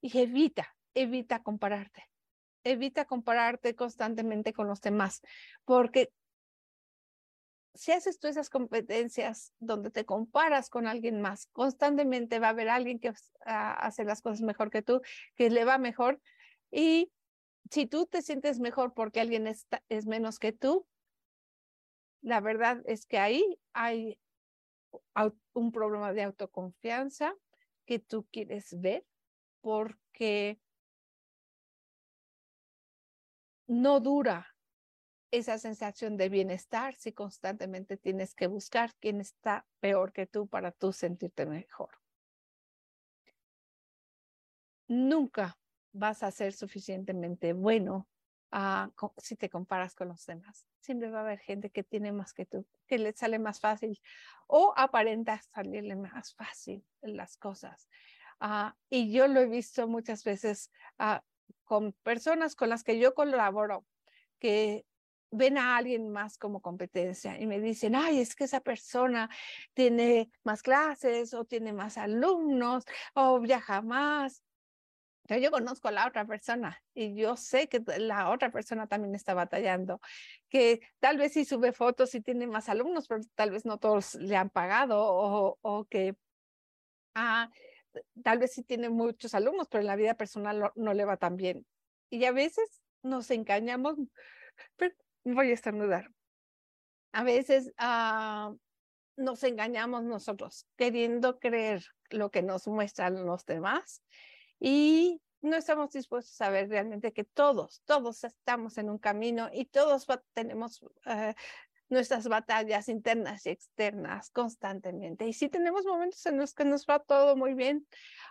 Y evita, evita compararte. Evita compararte constantemente con los demás, porque si haces tú esas competencias donde te comparas con alguien más, constantemente va a haber alguien que ah, hace las cosas mejor que tú, que le va mejor. Y si tú te sientes mejor porque alguien es menos que tú, la verdad es que ahí hay un problema de autoconfianza que tú quieres ver porque no dura esa sensación de bienestar si constantemente tienes que buscar quién está peor que tú para tú sentirte mejor. Nunca vas a ser suficientemente bueno uh, si te comparas con los demás. Siempre va a haber gente que tiene más que tú, que le sale más fácil o aparenta salirle más fácil las cosas. Uh, y yo lo he visto muchas veces uh, con personas con las que yo colaboro, que ven a alguien más como competencia y me dicen, ay, es que esa persona tiene más clases o tiene más alumnos o viaja más. Yo conozco a la otra persona y yo sé que la otra persona también está batallando, que tal vez sí sube fotos y tiene más alumnos, pero tal vez no todos le han pagado o, que ah, tal vez sí tiene muchos alumnos, pero en la vida personal no, le va tan bien. Y a veces nos engañamos, voy a estornudar. A veces uh, nos engañamos nosotros queriendo creer lo que nos muestran los demás y no estamos dispuestos a ver realmente que todos, todos estamos en un camino y todos tenemos uh, nuestras batallas internas y externas constantemente. Y sí tenemos momentos en los que nos va todo muy bien,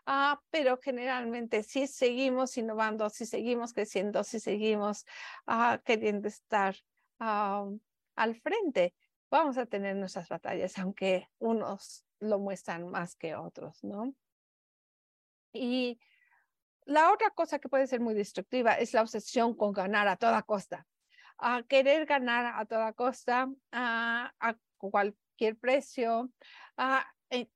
uh, pero generalmente si seguimos innovando, si seguimos creciendo, si seguimos uh, queriendo estar uh, al frente, vamos a tener nuestras batallas, aunque unos lo muestran más que otros, ¿no? Y la otra cosa que puede ser muy destructiva es la obsesión con ganar a toda costa a querer ganar a toda costa, a, a cualquier precio, a, e,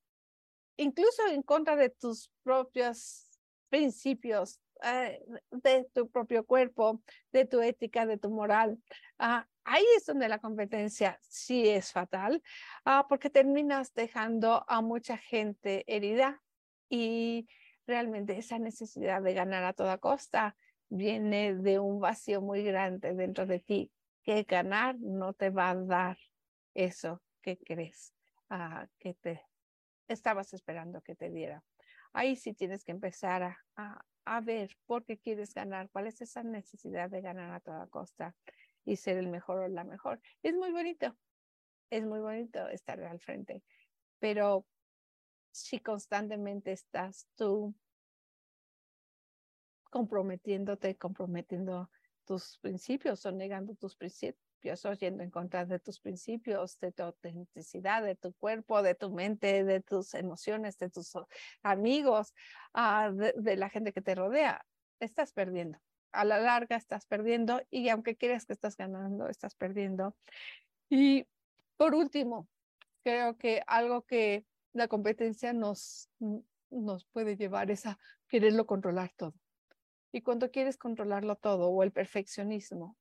incluso en contra de tus propios principios, eh, de tu propio cuerpo, de tu ética, de tu moral. Uh, ahí es donde la competencia sí es fatal, uh, porque terminas dejando a mucha gente herida y realmente esa necesidad de ganar a toda costa viene de un vacío muy grande dentro de ti, que ganar no te va a dar eso que crees uh, que te estabas esperando que te diera. ahí sí tienes que empezar a, a, ver por qué quieres ganar, cuál es esa necesidad de ganar a toda costa y ser el mejor o la mejor. Es muy bonito, es muy bonito estar al frente, pero si constantemente estás tú comprometiéndote, comprometiendo tus principios o negando tus principios o yendo en contra de tus principios, de tu autenticidad, de tu cuerpo, de tu mente, de tus emociones, de tus amigos, ah, de, la gente que te rodea, estás perdiendo. A la larga estás perdiendo y aunque creas que estás ganando, estás perdiendo. Y por último, creo que algo que la competencia nos, nos puede llevar a quererlo controlar todo. Y cuando quieres controlarlo todo o el perfeccionismo,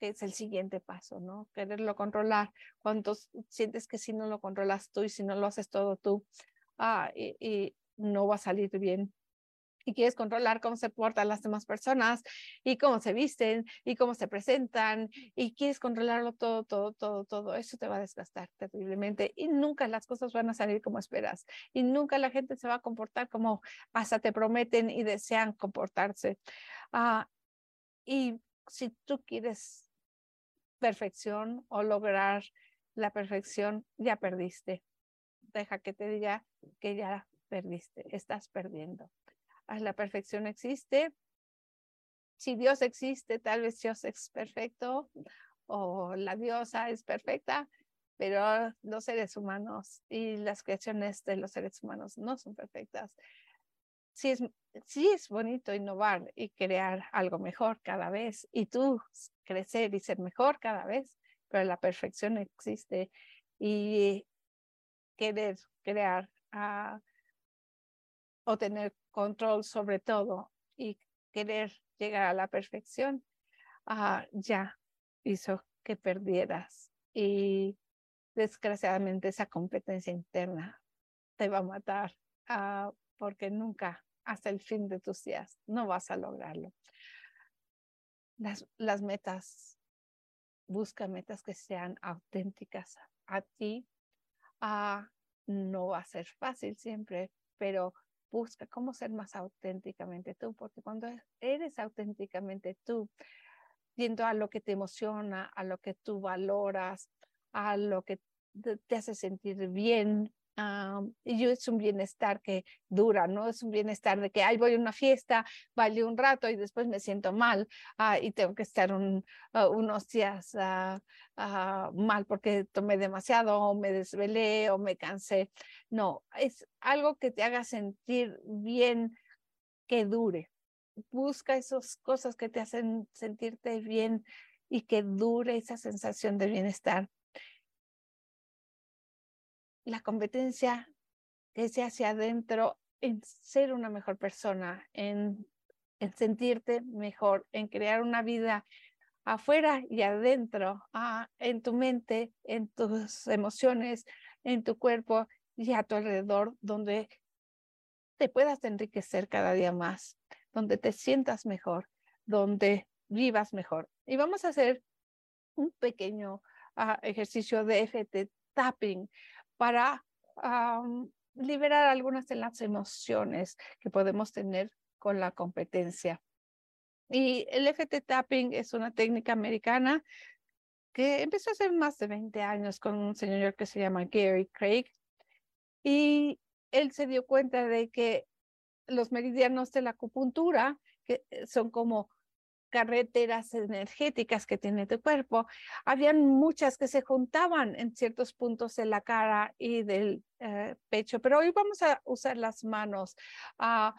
que es el siguiente paso, ¿no? Quererlo controlar. Cuando sientes que si no lo controlas tú y si no lo haces todo tú, ah, y no va a salir bien y quieres controlar cómo se portan las demás personas y cómo se visten y cómo se presentan y quieres controlarlo todo, todo, todo, todo, eso te va a desgastar terriblemente y nunca las cosas van a salir como esperas y nunca la gente se va a comportar como hasta te prometen y desean comportarse. Ah, y si tú quieres perfección o lograr la perfección, ya perdiste. Deja que te diga que ya perdiste, estás perdiendo la perfección existe. Si Dios existe, tal vez Dios es perfecto o la diosa es perfecta, pero los seres humanos y las creaciones de los seres humanos no son perfectas. Sí es, sí es bonito innovar y crear algo mejor cada vez y tú crecer y ser mejor cada vez, pero la perfección existe y querer crear uh, o tener control sobre todo y querer llegar a la perfección, ah, ya hizo que perdieras. Y desgraciadamente esa competencia interna te va a matar ah, porque nunca hasta el fin de tus días no vas a lograrlo. Las, las metas, busca metas que sean auténticas a ti. Ah, no va a ser fácil siempre, pero busca cómo ser más auténticamente tú, porque cuando eres auténticamente tú, yendo a lo que te emociona, a lo que tú valoras, a lo que te hace sentir bien, y es un bienestar que dura, ¿no? Es un bienestar de que, ay, voy a una fiesta, vale un rato y después me siento mal ah, y tengo que estar ah, unos días mal porque tomé demasiado o me desvelé o me cansé. No, es algo que te haga sentir bien, que dure. Busca esas cosas que te hacen sentirte bien y que dure esa sensación de bienestar la competencia es hacia adentro en ser una mejor persona, en, sentirte mejor, en crear una vida afuera y adentro, ah, en tu mente, en tus emociones, en tu cuerpo y a tu alrededor, donde te puedas enriquecer cada día más, donde te sientas mejor, donde vivas mejor. Y vamos a hacer un pequeño ah, ejercicio de FT tapping para liberar algunas de las emociones que podemos tener con la competencia. Y el FT tapping es una técnica americana que empezó hace más de 20 años con un señor que se llama Gary Craig. Y él se dio cuenta de que los meridianos de la acupuntura, que son como carreteras energéticas que tiene tu cuerpo, habían muchas que se juntaban en ciertos puntos de la cara y del eh, pecho, pero hoy vamos a usar las manos. Ah,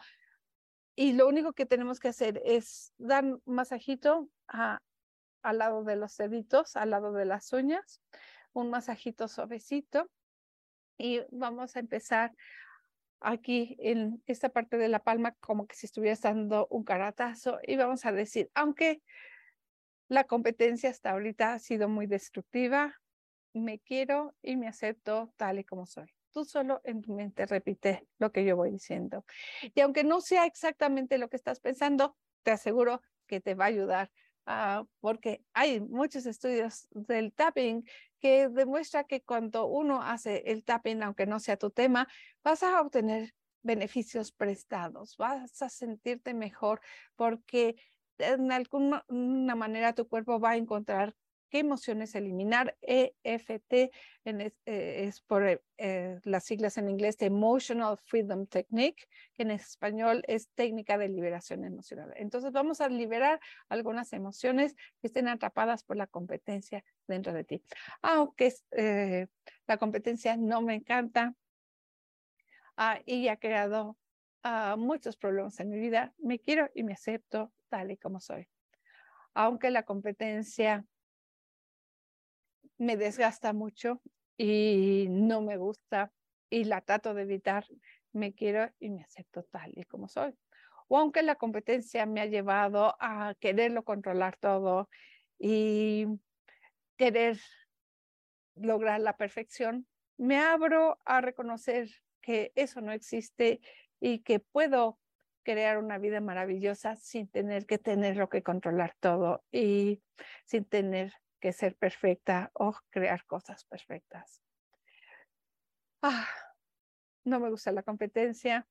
y lo único que tenemos que hacer es dar un masajito al lado de los deditos, al lado de las uñas, un masajito suavecito. Y vamos a empezar aquí en esta parte de la palma como que si estuvieras dando un caratazo y vamos a decir, aunque la competencia hasta ahorita ha sido muy destructiva, me quiero y me acepto tal y como soy. Tú solo en tu mente repite lo que yo voy diciendo. Y aunque no sea exactamente lo que estás pensando, te aseguro que te va a ayudar Ah, porque hay muchos estudios del tapping que demuestra que cuando uno hace el tapping, aunque no sea tu tema, vas a obtener beneficios prestados, vas a sentirte mejor porque de alguna manera tu cuerpo va a encontrar qué emociones eliminar. EFT en es, por eh, eh, las siglas en inglés de Emotional Freedom Technique, que en español es técnica de liberación emocional. Entonces vamos a liberar algunas emociones que estén atrapadas por la competencia dentro de ti. Aunque eh, la competencia no me encanta ah, y ha creado ah, muchos problemas en mi vida, me quiero y me acepto tal y como soy. Aunque la competencia me desgasta mucho y no me gusta y la trato de evitar, me quiero y me acepto tal y como soy. O aunque la competencia me ha llevado a quererlo controlar todo y querer lograr la perfección, me abro a reconocer que eso no existe y que puedo crear una vida maravillosa sin tener que tenerlo que controlar todo y sin tener que ser perfecta o crear cosas perfectas. Ah, no me gusta la competencia.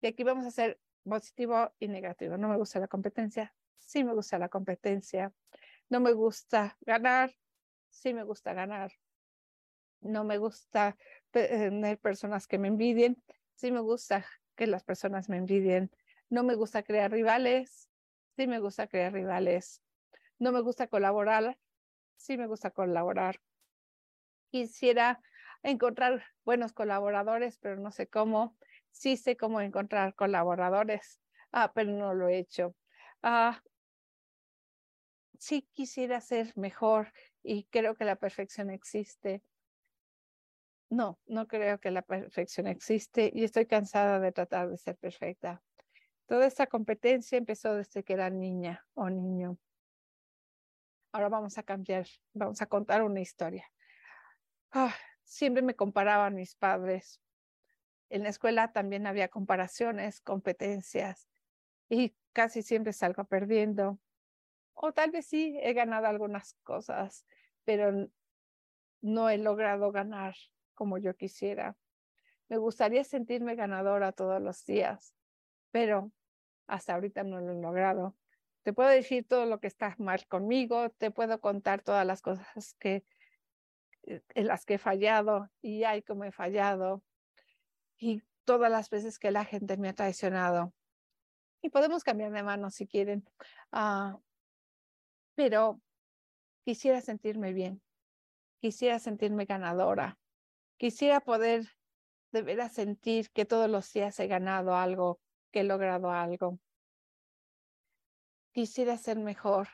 Y aquí vamos a hacer positivo y negativo. No me gusta la competencia. Sí me gusta la competencia. No me gusta ganar. Sí me gusta ganar. No me gusta tener personas que me envidien. Sí me gusta que las personas me envidien. No me gusta crear rivales. Sí me gusta crear rivales. No me gusta colaborar sí me gusta colaborar. Quisiera encontrar buenos colaboradores, pero no sé cómo. Sí sé cómo encontrar colaboradores, ah, pero no lo he hecho. Ah, sí quisiera ser mejor y creo que la perfección existe. No, no creo que la perfección existe y estoy cansada de tratar de ser perfecta. Toda esta competencia empezó desde que era niña o niño. Ahora vamos a cambiar, vamos a contar una historia. Ah, siempre me comparaban mis padres. En la escuela también había comparaciones, competencias y casi siempre salgo perdiendo. O tal vez sí he ganado algunas cosas, pero no he logrado ganar como yo quisiera. Me gustaría sentirme ganadora todos los días, pero hasta ahorita no lo he logrado. Te puedo decir todo lo que está mal conmigo, te puedo contar todas las cosas que eh, en las que he fallado y hay como he fallado y todas las veces que la gente me ha traicionado. Y podemos cambiar de mano si quieren, ah, pero quisiera sentirme bien, quisiera sentirme ganadora, quisiera poder de veras sentir que todos los días he ganado algo, que he logrado algo quisiera ser mejor,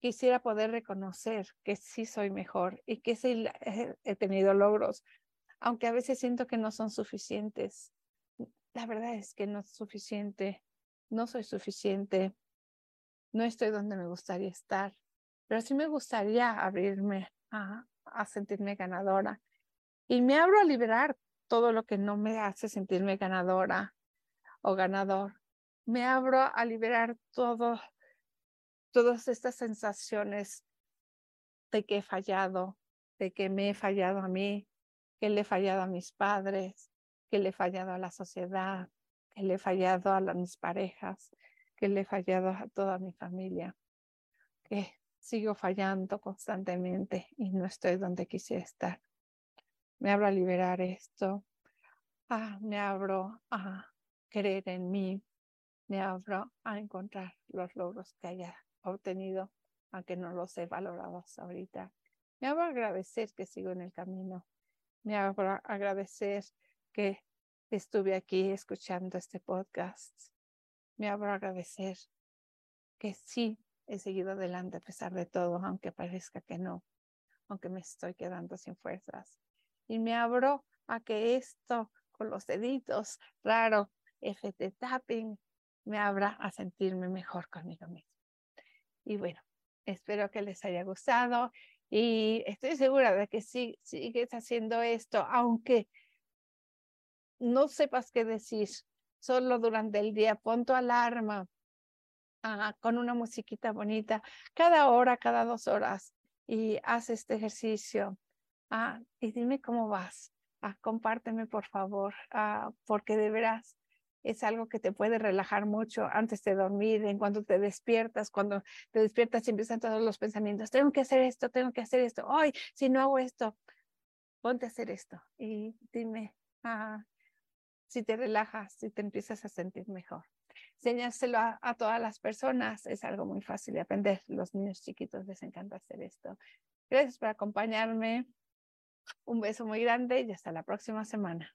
quisiera poder reconocer que sí soy mejor y que sí he tenido logros, aunque a veces siento que no son suficientes. La verdad es que no es suficiente, no soy suficiente, no estoy donde me gustaría estar, pero sí me gustaría abrirme a, sentirme ganadora y me abro a liberar todo lo que no me hace sentirme ganadora o ganador me abro a liberar todo, todas estas sensaciones de que he fallado, de que me he fallado a mí, que le he fallado a mis padres, que le he fallado a la sociedad, que le he fallado a mis parejas, que le he fallado a toda mi familia, que sigo fallando constantemente y no estoy donde quisiera estar. Me abro a liberar esto, ah, me abro a creer en mí, me abro a encontrar los logros que haya obtenido, aunque no los he valorado hasta ahorita. Me abro a agradecer que sigo en el camino. Me abro a agradecer que estuve aquí escuchando este podcast. Me abro a agradecer que sí he seguido adelante a pesar de todo, aunque parezca que no, aunque me estoy quedando sin fuerzas. Y me abro a que esto con los deditos, raro, FT tapping, me abra a sentirme mejor conmigo mismo. Y bueno, espero que les haya gustado y estoy segura de que si sigues haciendo esto, aunque no sepas qué decir, solo durante el día pon tu alarma ah, con una musiquita bonita cada hora, cada dos horas y haz este ejercicio. Ah, y dime cómo vas. ah, compárteme por favor, ah, porque de veras es algo que te puede relajar mucho antes de dormir, en cuando te despiertas, cuando te despiertas y empiezan todos los pensamientos, tengo que hacer esto, tengo que hacer esto, hoy si no hago esto, ponte a hacer esto y dime ah, si te relajas, si te empiezas a sentir mejor. Enséñaselo a, a todas las personas, es algo muy fácil de aprender. Los niños chiquitos les encanta hacer esto. Gracias por acompañarme. Un beso muy grande y hasta la próxima semana.